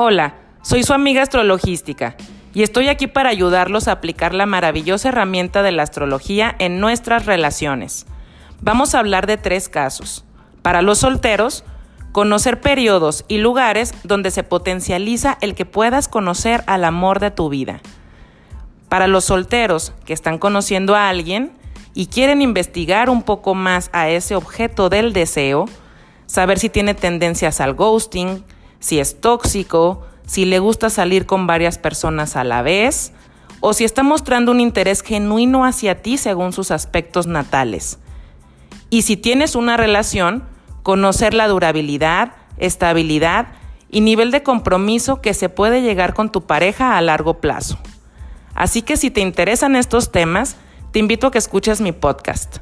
Hola, soy su amiga astrologística y estoy aquí para ayudarlos a aplicar la maravillosa herramienta de la astrología en nuestras relaciones. Vamos a hablar de tres casos. Para los solteros, conocer periodos y lugares donde se potencializa el que puedas conocer al amor de tu vida. Para los solteros que están conociendo a alguien y quieren investigar un poco más a ese objeto del deseo, saber si tiene tendencias al ghosting, si es tóxico, si le gusta salir con varias personas a la vez, o si está mostrando un interés genuino hacia ti según sus aspectos natales. Y si tienes una relación, conocer la durabilidad, estabilidad y nivel de compromiso que se puede llegar con tu pareja a largo plazo. Así que si te interesan estos temas, te invito a que escuches mi podcast.